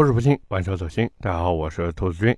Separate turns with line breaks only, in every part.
口齿不清，玩车走心。大家好，我是兔子君。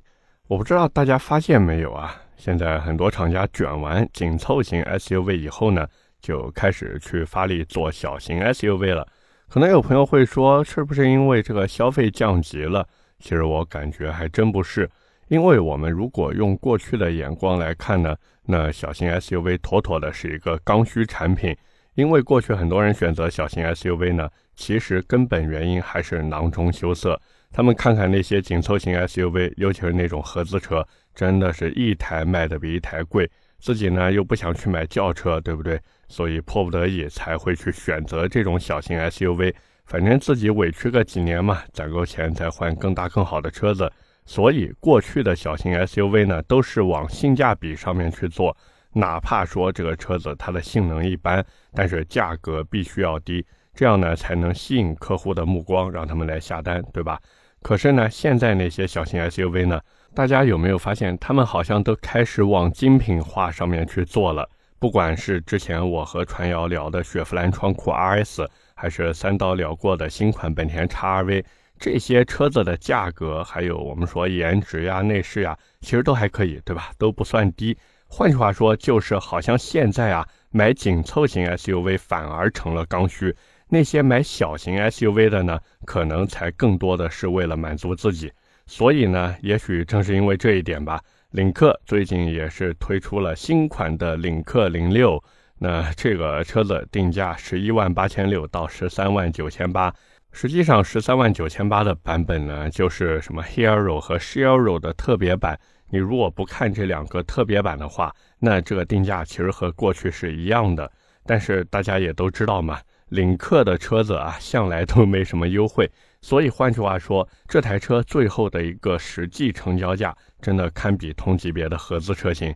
我不知道大家发现没有啊？现在很多厂家卷完紧凑型 SUV 以后呢，就开始去发力做小型 SUV 了。可能有朋友会说，是不是因为这个消费降级了？其实我感觉还真不是。因为我们如果用过去的眼光来看呢，那小型 SUV 妥妥的是一个刚需产品。因为过去很多人选择小型 SUV 呢，其实根本原因还是囊中羞涩。他们看看那些紧凑型 SUV，尤其是那种合资车，真的是一台卖的比一台贵。自己呢又不想去买轿车，对不对？所以迫不得已才会去选择这种小型 SUV。反正自己委屈个几年嘛，攒够钱再换更大更好的车子。所以过去的小型 SUV 呢，都是往性价比上面去做。哪怕说这个车子它的性能一般，但是价格必须要低，这样呢才能吸引客户的目光，让他们来下单，对吧？可是呢，现在那些小型 SUV 呢，大家有没有发现，他们好像都开始往精品化上面去做了？不管是之前我和传谣聊的雪佛兰创酷 RS，还是三刀聊过的新款本田 XRV，这些车子的价格，还有我们说颜值呀、内饰呀，其实都还可以，对吧？都不算低。换句话说，就是好像现在啊，买紧凑型 SUV 反而成了刚需。那些买小型 SUV 的呢，可能才更多的是为了满足自己。所以呢，也许正是因为这一点吧，领克最近也是推出了新款的领克零六。那这个车子定价十一万八千六到十三万九千八，实际上十三万九千八的版本呢，就是什么 Hero 和 Shiro 的特别版。你如果不看这两个特别版的话，那这个定价其实和过去是一样的。但是大家也都知道嘛，领克的车子啊，向来都没什么优惠。所以换句话说，这台车最后的一个实际成交价，真的堪比同级别的合资车型。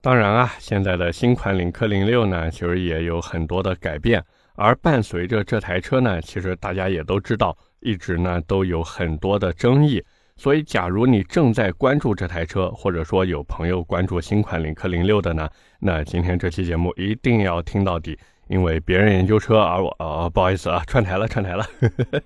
当然啊，现在的新款领克零六呢，其实也有很多的改变。而伴随着这台车呢，其实大家也都知道，一直呢都有很多的争议。所以，假如你正在关注这台车，或者说有朋友关注新款领克零六的呢，那今天这期节目一定要听到底，因为别人研究车，而我……呃，不好意思啊，串台了，串台了。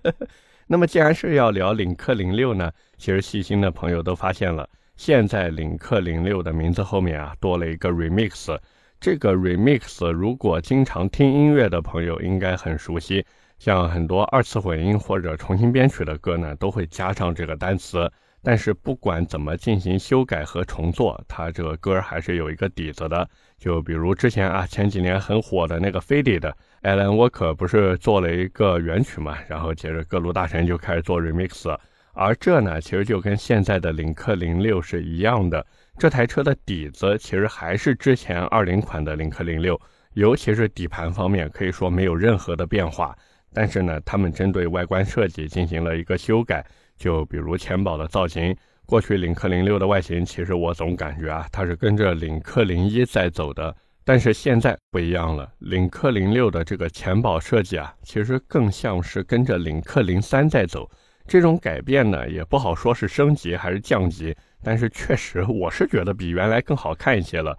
那么，既然是要聊领克零六呢，其实细心的朋友都发现了，现在领克零六的名字后面啊多了一个 remix。这个 remix，如果经常听音乐的朋友应该很熟悉。像很多二次混音或者重新编曲的歌呢，都会加上这个单词。但是不管怎么进行修改和重做，它这个歌还是有一个底子的。就比如之前啊，前几年很火的那个 Fade 的 Alan Walker 不是做了一个原曲嘛，然后接着各路大神就开始做 remix。而这呢，其实就跟现在的领克零六是一样的。这台车的底子其实还是之前二零款的领克零六，尤其是底盘方面，可以说没有任何的变化。但是呢，他们针对外观设计进行了一个修改，就比如前保的造型。过去领克零六的外形，其实我总感觉啊，它是跟着领克零一在走的。但是现在不一样了，领克零六的这个前保设计啊，其实更像是跟着领克零三在走。这种改变呢，也不好说是升级还是降级，但是确实我是觉得比原来更好看一些了。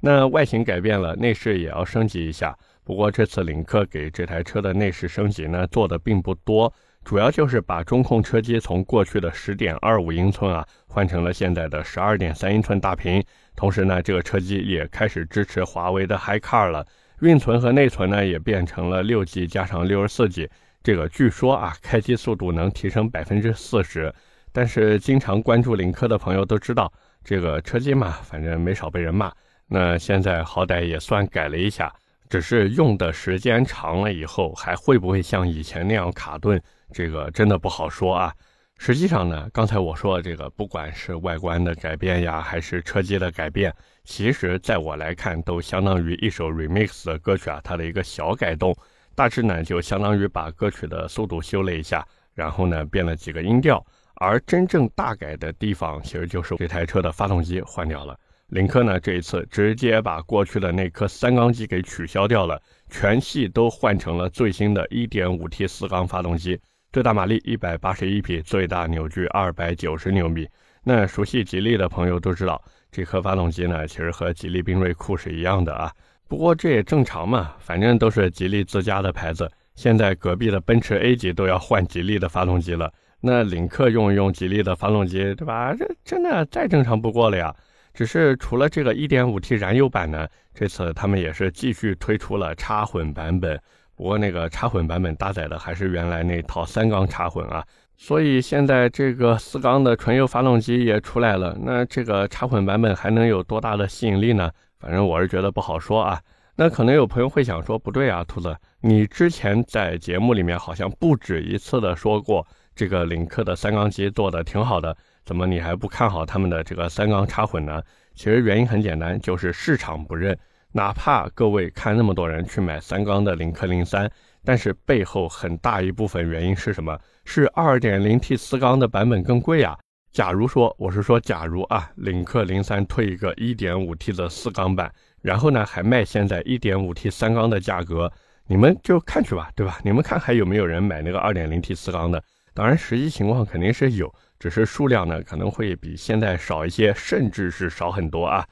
那外形改变了，内饰也要升级一下。不过这次领克给这台车的内饰升级呢，做的并不多，主要就是把中控车机从过去的十点二五英寸啊，换成了现在的十二点三英寸大屏。同时呢，这个车机也开始支持华为的 HiCar 了，运存和内存呢也变成了六 G 加上六十四 G。这个据说啊，开机速度能提升百分之四十。但是经常关注领克的朋友都知道，这个车机嘛，反正没少被人骂。那现在好歹也算改了一下。只是用的时间长了以后，还会不会像以前那样卡顿？这个真的不好说啊。实际上呢，刚才我说的这个，不管是外观的改变呀，还是车机的改变，其实在我来看，都相当于一首 remix 的歌曲啊，它的一个小改动。大致呢，就相当于把歌曲的速度修了一下，然后呢，变了几个音调。而真正大改的地方，其实就是这台车的发动机换掉了。领克呢，这一次直接把过去的那颗三缸机给取消掉了，全系都换成了最新的 1.5T 四缸发动机，最大马力181匹，最大扭矩290牛米。那熟悉吉利的朋友都知道，这颗发动机呢，其实和吉利缤瑞酷是一样的啊。不过这也正常嘛，反正都是吉利自家的牌子。现在隔壁的奔驰 A 级都要换吉利的发动机了，那领克用一用吉利的发动机，对吧？这真的再正常不过了呀。只是除了这个 1.5T 燃油版呢，这次他们也是继续推出了插混版本。不过那个插混版本搭载的还是原来那套三缸插混啊。所以现在这个四缸的纯油发动机也出来了，那这个插混版本还能有多大的吸引力呢？反正我是觉得不好说啊。那可能有朋友会想说，不对啊，兔子，你之前在节目里面好像不止一次的说过，这个领克的三缸机做的挺好的。怎么你还不看好他们的这个三缸插混呢？其实原因很简单，就是市场不认。哪怕各位看那么多人去买三缸的领克零三，但是背后很大一部分原因是什么？是二点零 T 四缸的版本更贵呀。假如说我是说假如啊，领克零三推一个一点五 T 的四缸版，然后呢还卖现在一点五 T 三缸的价格，你们就看去吧，对吧？你们看还有没有人买那个二点零 T 四缸的？当然实际情况肯定是有。只是数量呢可能会比现在少一些，甚至是少很多啊。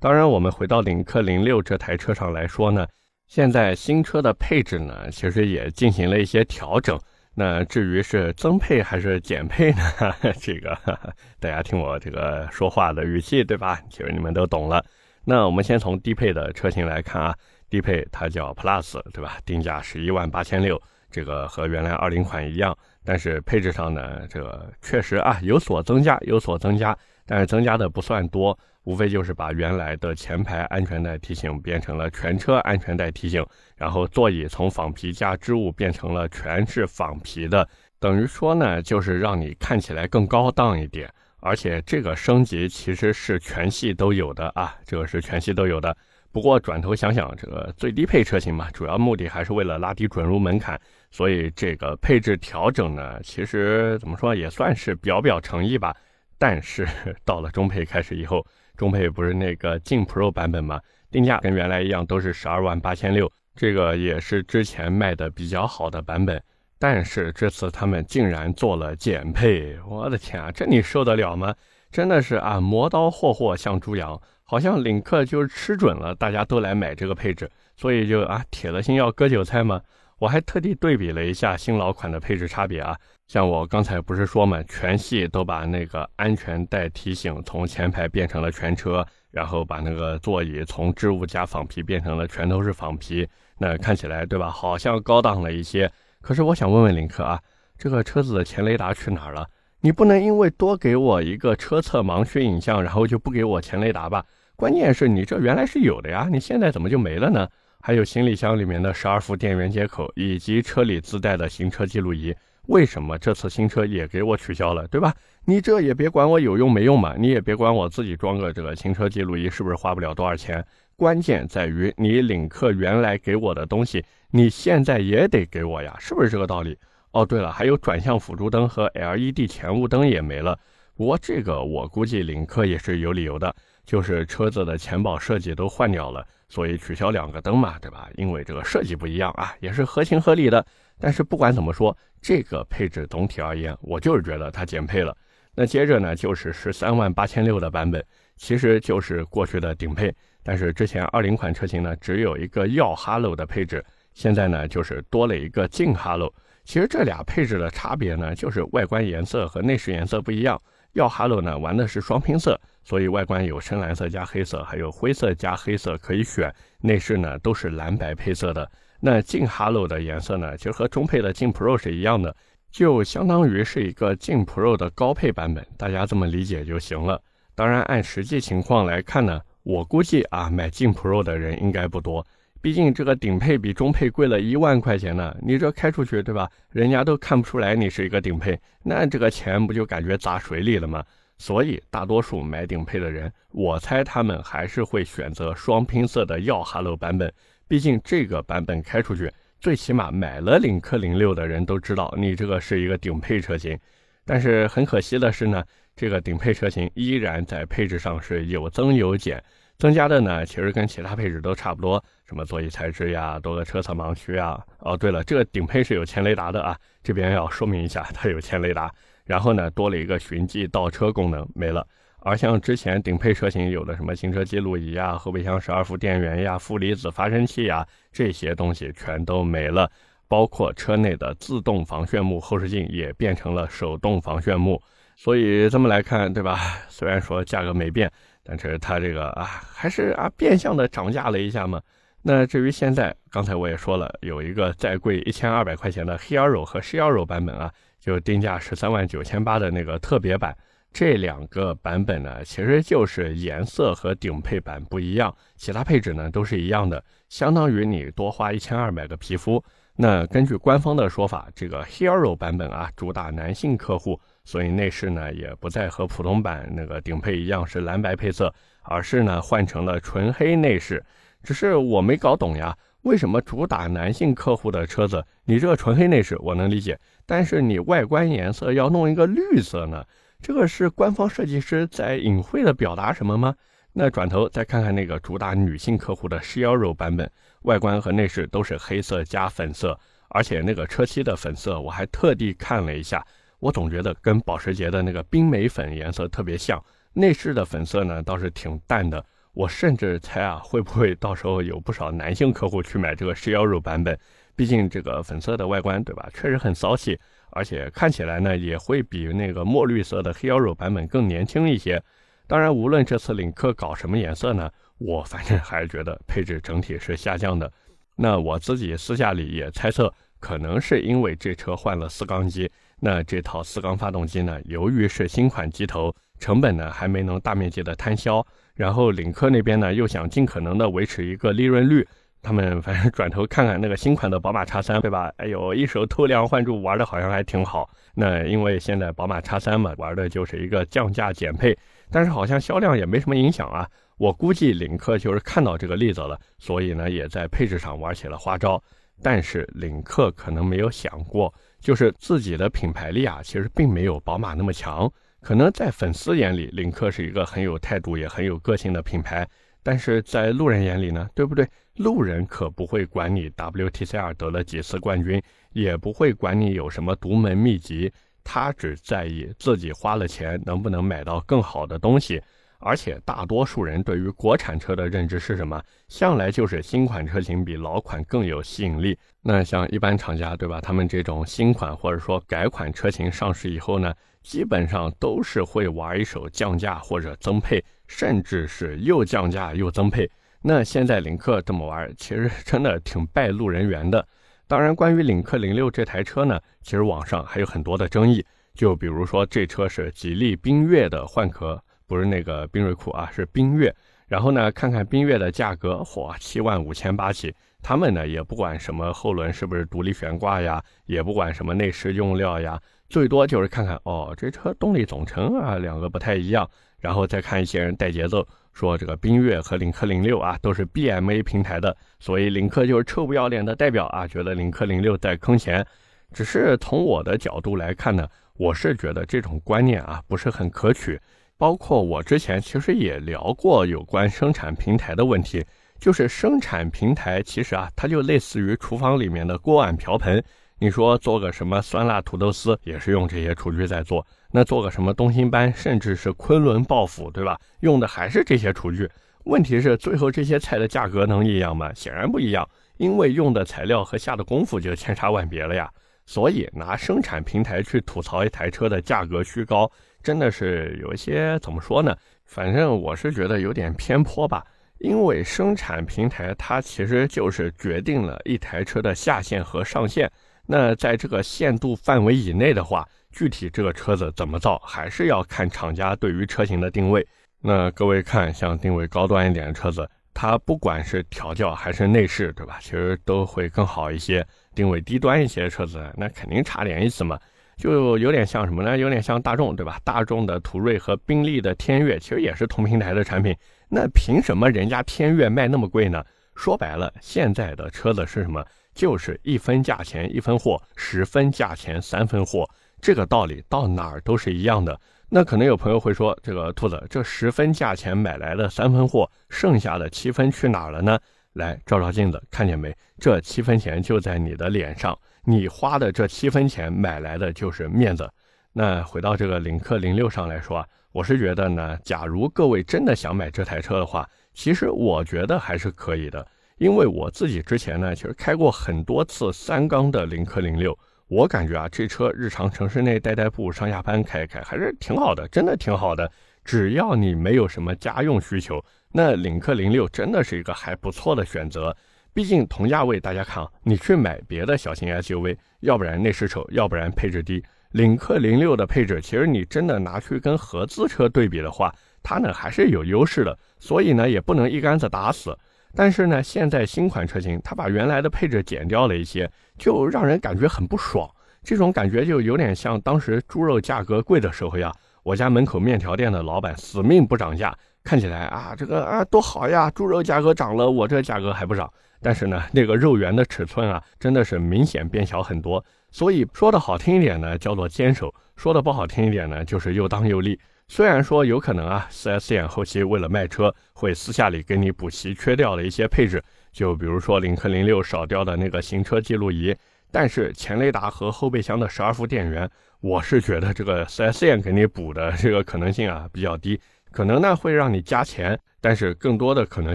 当然，我们回到领克零六这台车上来说呢，现在新车的配置呢其实也进行了一些调整。那至于是增配还是减配呢？这个 大家听我这个说话的语气，对吧？其实你们都懂了。那我们先从低配的车型来看啊，低配它叫 Plus，对吧？定价十一万八千六，这个和原来二零款一样。但是配置上呢，这个确实啊有所增加，有所增加，但是增加的不算多，无非就是把原来的前排安全带提醒变成了全车安全带提醒，然后座椅从仿皮加织物变成了全是仿皮的，等于说呢，就是让你看起来更高档一点。而且这个升级其实是全系都有的啊，这个是全系都有的。不过转头想想，这个最低配车型嘛，主要目的还是为了拉低准入门槛。所以这个配置调整呢，其实怎么说也算是表表诚意吧。但是 到了中配开始以后，中配不是那个劲 Pro 版本吗？定价跟原来一样，都是十二万八千六，这个也是之前卖的比较好的版本。但是这次他们竟然做了减配，我的天啊，这你受得了吗？真的是啊，磨刀霍霍向猪羊，好像领克就是吃准了大家都来买这个配置，所以就啊铁了心要割韭菜吗？我还特地对比了一下新老款的配置差别啊，像我刚才不是说嘛，全系都把那个安全带提醒从前排变成了全车，然后把那个座椅从织物加仿皮变成了全都是仿皮，那看起来对吧，好像高档了一些。可是我想问问领克啊，这个车子的前雷达去哪儿了？你不能因为多给我一个车侧盲区影像，然后就不给我前雷达吧？关键是你这原来是有的呀，你现在怎么就没了呢？还有行李箱里面的十二伏电源接口，以及车里自带的行车记录仪，为什么这次新车也给我取消了，对吧？你这也别管我有用没用嘛，你也别管我自己装个这个行车记录仪是不是花不了多少钱，关键在于你领克原来给我的东西，你现在也得给我呀，是不是这个道理？哦，对了，还有转向辅助灯和 LED 前雾灯也没了，不过这个我估计领克也是有理由的，就是车子的前保设计都换掉了。所以取消两个灯嘛，对吧？因为这个设计不一样啊，也是合情合理的。但是不管怎么说，这个配置总体而言，我就是觉得它减配了。那接着呢，就是十三万八千六的版本，其实就是过去的顶配。但是之前二零款车型呢，只有一个耀 Hello 的配置，现在呢就是多了一个劲哈喽。其实这俩配置的差别呢，就是外观颜色和内饰颜色不一样。耀哈喽呢玩的是双拼色。所以外观有深蓝色加黑色，还有灰色加黑色可以选。内饰呢都是蓝白配色的。那劲 Hello 的颜色呢，其实和中配的劲 Pro 是一样的，就相当于是一个劲 Pro 的高配版本，大家这么理解就行了。当然，按实际情况来看呢，我估计啊，买劲 Pro 的人应该不多。毕竟这个顶配比中配贵了一万块钱呢，你这开出去对吧？人家都看不出来你是一个顶配，那这个钱不就感觉砸水里了吗？所以，大多数买顶配的人，我猜他们还是会选择双拼色的耀 Hello 版本。毕竟这个版本开出去，最起码买了领克零六的人都知道你这个是一个顶配车型。但是很可惜的是呢，这个顶配车型依然在配置上是有增有减，增加的呢其实跟其他配置都差不多，什么座椅材质呀，多个车侧盲区啊。哦，对了，这个顶配是有前雷达的啊，这边要说明一下，它有前雷达。然后呢，多了一个寻迹倒车功能，没了。而像之前顶配车型有的什么行车记录仪啊、后备箱十二伏电源呀、负离子发生器呀，这些东西全都没了。包括车内的自动防眩目后视镜也变成了手动防眩目。所以这么来看，对吧？虽然说价格没变，但是它这个啊，还是啊变相的涨价了一下嘛。那至于现在，刚才我也说了，有一个再贵一千二百块钱的 Hero 和 Hero 版本啊，就定价十三万九千八的那个特别版。这两个版本呢，其实就是颜色和顶配版不一样，其他配置呢都是一样的，相当于你多花一千二买个皮肤。那根据官方的说法，这个 Hero 版本啊，主打男性客户。所以内饰呢也不再和普通版那个顶配一样是蓝白配色，而是呢换成了纯黑内饰。只是我没搞懂呀，为什么主打男性客户的车子，你这个纯黑内饰我能理解，但是你外观颜色要弄一个绿色呢？这个是官方设计师在隐晦的表达什么吗？那转头再看看那个主打女性客户的 s h i r o 版本，外观和内饰都是黑色加粉色，而且那个车漆的粉色我还特地看了一下。我总觉得跟保时捷的那个冰美粉颜色特别像，内饰的粉色呢倒是挺淡的。我甚至猜啊，会不会到时候有不少男性客户去买这个十幺肉版本？毕竟这个粉色的外观，对吧？确实很骚气，而且看起来呢也会比那个墨绿色的黑幺肉版本更年轻一些。当然，无论这次领克搞什么颜色呢，我反正还是觉得配置整体是下降的。那我自己私下里也猜测，可能是因为这车换了四缸机。那这套四缸发动机呢？由于是新款机头，成本呢还没能大面积的摊销。然后领克那边呢又想尽可能的维持一个利润率，他们反正转头看看那个新款的宝马叉三，对吧？哎呦，一手偷梁换柱，玩的好像还挺好。那因为现在宝马叉三嘛，玩的就是一个降价减配，但是好像销量也没什么影响啊。我估计领克就是看到这个例子了，所以呢也在配置上玩起了花招。但是领克可能没有想过。就是自己的品牌力啊，其实并没有宝马那么强。可能在粉丝眼里，领克是一个很有态度也很有个性的品牌，但是在路人眼里呢，对不对？路人可不会管你 WTCR 得了几次冠军，也不会管你有什么独门秘籍，他只在意自己花了钱能不能买到更好的东西。而且大多数人对于国产车的认知是什么？向来就是新款车型比老款更有吸引力。那像一般厂家，对吧？他们这种新款或者说改款车型上市以后呢，基本上都是会玩一手降价或者增配，甚至是又降价又增配。那现在领克这么玩，其实真的挺败路人缘的。当然，关于领克零六这台车呢，其实网上还有很多的争议，就比如说这车是吉利缤越的换壳。不是那个缤瑞酷啊，是缤越。然后呢，看看缤越的价格，嚯，七万五千八起。他们呢也不管什么后轮是不是独立悬挂呀，也不管什么内饰用料呀，最多就是看看哦，这车动力总成啊两个不太一样。然后再看一些人带节奏，说这个缤越和领克零六啊都是 BMA 平台的，所以领克就是臭不要脸的代表啊，觉得领克零六在坑钱。只是从我的角度来看呢，我是觉得这种观念啊不是很可取。包括我之前其实也聊过有关生产平台的问题，就是生产平台其实啊，它就类似于厨房里面的锅碗瓢盆。你说做个什么酸辣土豆丝，也是用这些厨具在做；那做个什么东星斑，甚至是昆仑爆腐，对吧？用的还是这些厨具。问题是最后这些菜的价格能一样吗？显然不一样，因为用的材料和下的功夫就千差万别了呀。所以拿生产平台去吐槽一台车的价格虚高。真的是有一些怎么说呢？反正我是觉得有点偏颇吧。因为生产平台它其实就是决定了一台车的下限和上限。那在这个限度范围以内的话，具体这个车子怎么造，还是要看厂家对于车型的定位。那各位看，像定位高端一点的车子，它不管是调教还是内饰，对吧？其实都会更好一些。定位低端一些的车子，那肯定差点意思嘛。就有点像什么呢？有点像大众，对吧？大众的途锐和宾利的天越其实也是同平台的产品。那凭什么人家天越卖那么贵呢？说白了，现在的车子是什么？就是一分价钱一分货，十分价钱三分货。这个道理到哪儿都是一样的。那可能有朋友会说，这个兔子，这十分价钱买来的三分货，剩下的七分去哪儿了呢？来照照镜子，看见没？这七分钱就在你的脸上。你花的这七分钱买来的就是面子。那回到这个领克零六上来说啊，我是觉得呢，假如各位真的想买这台车的话，其实我觉得还是可以的。因为我自己之前呢，其实开过很多次三缸的领克零六，我感觉啊，这车日常城市内代代步、上下班开开还是挺好的，真的挺好的。只要你没有什么家用需求，那领克零六真的是一个还不错的选择。毕竟同价位，大家看啊，你去买别的小型 SUV，要不然内饰丑，要不然配置低。领克零六的配置，其实你真的拿去跟合资车对比的话，它呢还是有优势的。所以呢，也不能一竿子打死。但是呢，现在新款车型它把原来的配置减掉了一些，就让人感觉很不爽。这种感觉就有点像当时猪肉价格贵的时候呀，我家门口面条店的老板死命不涨价，看起来啊这个啊多好呀，猪肉价格涨了，我这价格还不涨。但是呢，那个肉圆的尺寸啊，真的是明显变小很多。所以说的好听一点呢，叫做坚守；说的不好听一点呢，就是又当又立。虽然说有可能啊，4S 店后期为了卖车，会私下里给你补齐缺掉的一些配置，就比如说领克零六少掉的那个行车记录仪，但是前雷达和后备箱的十二伏电源，我是觉得这个 4S 店给你补的这个可能性啊比较低，可能呢会让你加钱，但是更多的可能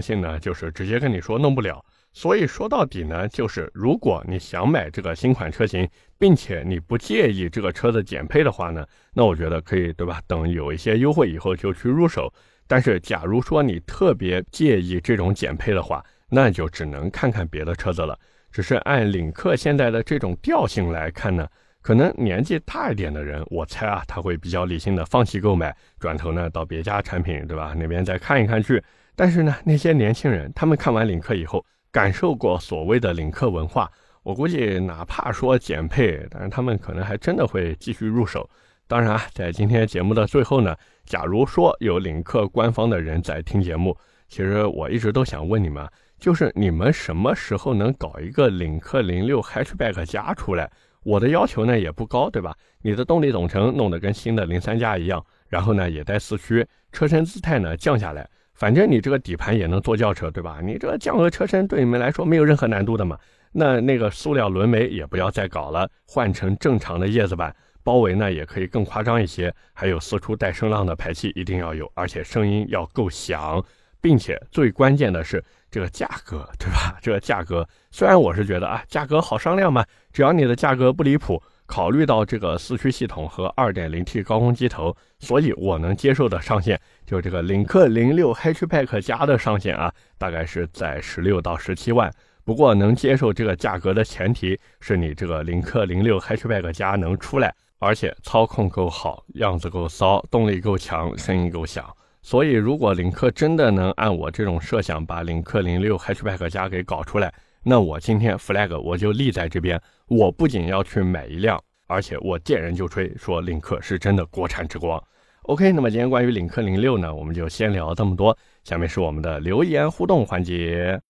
性呢就是直接跟你说弄不了。所以说到底呢，就是如果你想买这个新款车型，并且你不介意这个车的减配的话呢，那我觉得可以，对吧？等有一些优惠以后就去入手。但是假如说你特别介意这种减配的话，那就只能看看别的车子了。只是按领克现在的这种调性来看呢，可能年纪大一点的人，我猜啊，他会比较理性的放弃购买，转头呢到别家产品，对吧？那边再看一看去。但是呢，那些年轻人，他们看完领克以后。感受过所谓的领克文化，我估计哪怕说减配，但是他们可能还真的会继续入手。当然啊，在今天节目的最后呢，假如说有领克官方的人在听节目，其实我一直都想问你们，就是你们什么时候能搞一个领克零六 Hatchback 加出来？我的要求呢也不高，对吧？你的动力总成弄得跟新的零三加一样，然后呢也带四驱，车身姿态呢降下来。反正你这个底盘也能做轿车，对吧？你这个降额车身对你们来说没有任何难度的嘛。那那个塑料轮眉也不要再搞了，换成正常的叶子板。包围呢也可以更夸张一些，还有四出带声浪的排气一定要有，而且声音要够响，并且最关键的是这个价格，对吧？这个价格虽然我是觉得啊，价格好商量嘛，只要你的价格不离谱。考虑到这个四驱系统和 2.0T 高功机头，所以我能接受的上限就这个领克零六 Hatchback 加的上限啊，大概是在十六到十七万。不过能接受这个价格的前提是你这个领克零六 Hatchback 加能出来，而且操控够好，样子够骚，动力够强，声音够响。所以如果领克真的能按我这种设想把领克零六 Hatchback 加给搞出来，那我今天 flag 我就立在这边，我不仅要去买一辆，而且我见人就吹说领克是真的国产之光。OK，那么今天关于领克零六呢，我们就先聊这么多。下面是我们的留言互动环节。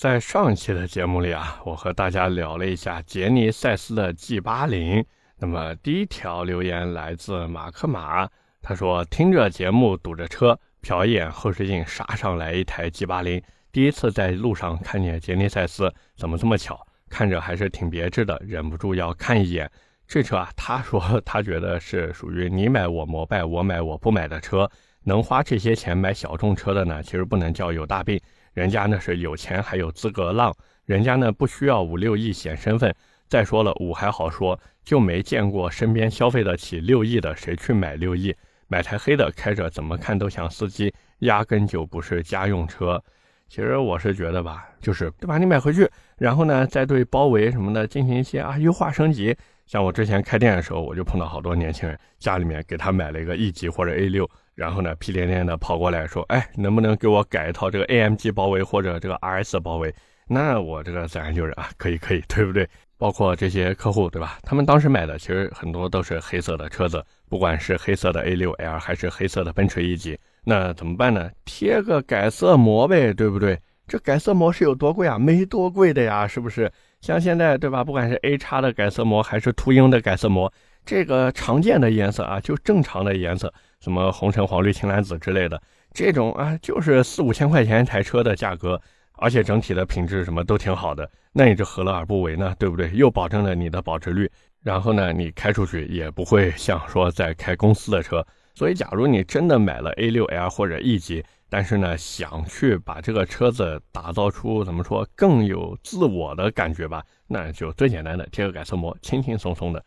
在上一期的节目里啊，我和大家聊了一下杰尼赛斯的 G 八零。那么第一条留言来自马克马，他说听着节目堵着车，瞟一眼后视镜，杀上来一台 G 八零。第一次在路上看见杰尼赛斯，怎么这么巧？看着还是挺别致的，忍不住要看一眼。这车啊，他说他觉得是属于你买我膜拜，我买我不买的车。能花这些钱买小众车的呢，其实不能叫有大病。人家呢是有钱还有资格浪，人家呢不需要五六亿显身份。再说了，五还好说，就没见过身边消费得起六亿的谁去买六亿？买台黑的开着怎么看都像司机，压根就不是家用车。其实我是觉得吧，就是对吧？你买回去，然后呢，再对包围什么的进行一些啊优化升级。像我之前开店的时候，我就碰到好多年轻人，家里面给他买了一个 E 级或者 A 六，然后呢屁颠颠的跑过来说，哎，能不能给我改一套这个 AMG 包围或者这个 RS 包围？那我这个自然就是啊，可以可以，对不对？包括这些客户，对吧？他们当时买的其实很多都是黑色的车子，不管是黑色的 A 六 L 还是黑色的奔驰 E 级。那怎么办呢？贴个改色膜呗，对不对？这改色膜是有多贵啊？没多贵的呀，是不是？像现在对吧？不管是 A 叉的改色膜还是秃鹰的改色膜，这个常见的颜色啊，就正常的颜色，什么红橙黄绿青蓝紫之类的，这种啊，就是四五千块钱一台车的价格，而且整体的品质什么都挺好的，那你这何乐而不为呢？对不对？又保证了你的保值率，然后呢，你开出去也不会像说在开公司的车。所以，假如你真的买了 A6L 或者 E 级，但是呢，想去把这个车子打造出怎么说更有自我的感觉吧，那就最简单的贴个改色膜，轻轻松松的。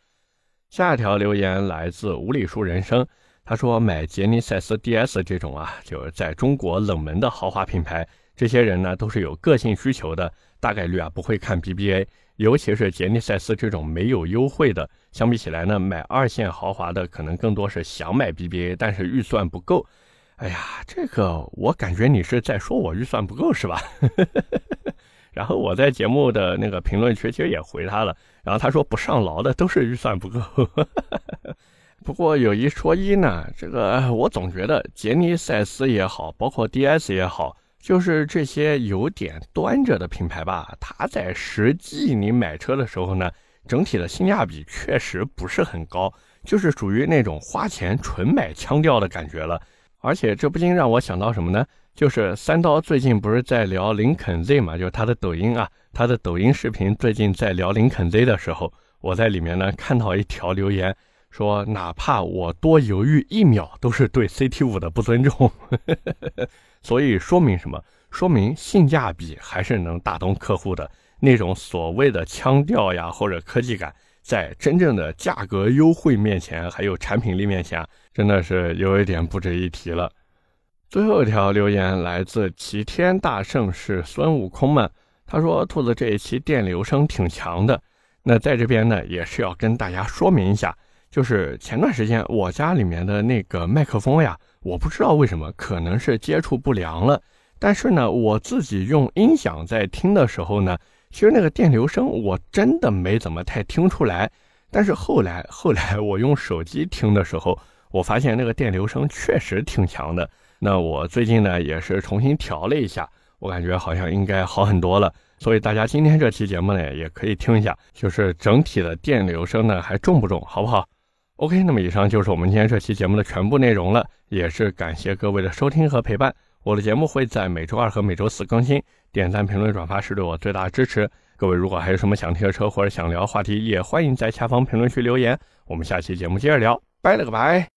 下一条留言来自无理数人生，他说买杰尼赛斯 DS 这种啊，就是在中国冷门的豪华品牌，这些人呢都是有个性需求的，大概率啊不会看 BBA，尤其是杰尼赛斯这种没有优惠的，相比起来呢，买二线豪华的可能更多是想买 BBA，但是预算不够。哎呀，这个我感觉你是在说我预算不够是吧？然后我在节目的那个评论区其实也回他了，然后他说不上劳的都是预算不够。不过有一说一呢，这个我总觉得杰尼赛斯也好，包括 DS 也好，就是这些有点端着的品牌吧，它在实际你买车的时候呢，整体的性价比确实不是很高，就是属于那种花钱纯买腔调的感觉了。而且这不禁让我想到什么呢？就是三刀最近不是在聊林肯 Z 嘛？就是他的抖音啊，他的抖音视频最近在聊林肯 Z 的时候，我在里面呢看到一条留言，说哪怕我多犹豫一秒，都是对 CT 五的不尊重。所以说明什么？说明性价比还是能打动客户的。那种所谓的腔调呀，或者科技感。在真正的价格优惠面前，还有产品力面前，真的是有一点不值一提了。最后一条留言来自齐天大圣是孙悟空们，他说：“兔子这一期电流声挺强的。”那在这边呢，也是要跟大家说明一下，就是前段时间我家里面的那个麦克风呀，我不知道为什么，可能是接触不良了。但是呢，我自己用音响在听的时候呢。其实那个电流声我真的没怎么太听出来，但是后来后来我用手机听的时候，我发现那个电流声确实挺强的。那我最近呢也是重新调了一下，我感觉好像应该好很多了。所以大家今天这期节目呢也可以听一下，就是整体的电流声呢还重不重，好不好？OK，那么以上就是我们今天这期节目的全部内容了，也是感谢各位的收听和陪伴。我的节目会在每周二和每周四更新，点赞、评论、转发是对我最大的支持。各位如果还有什么想听的车或者想聊话题，也欢迎在下方评论区留言。我们下期节目接着聊，拜了个拜。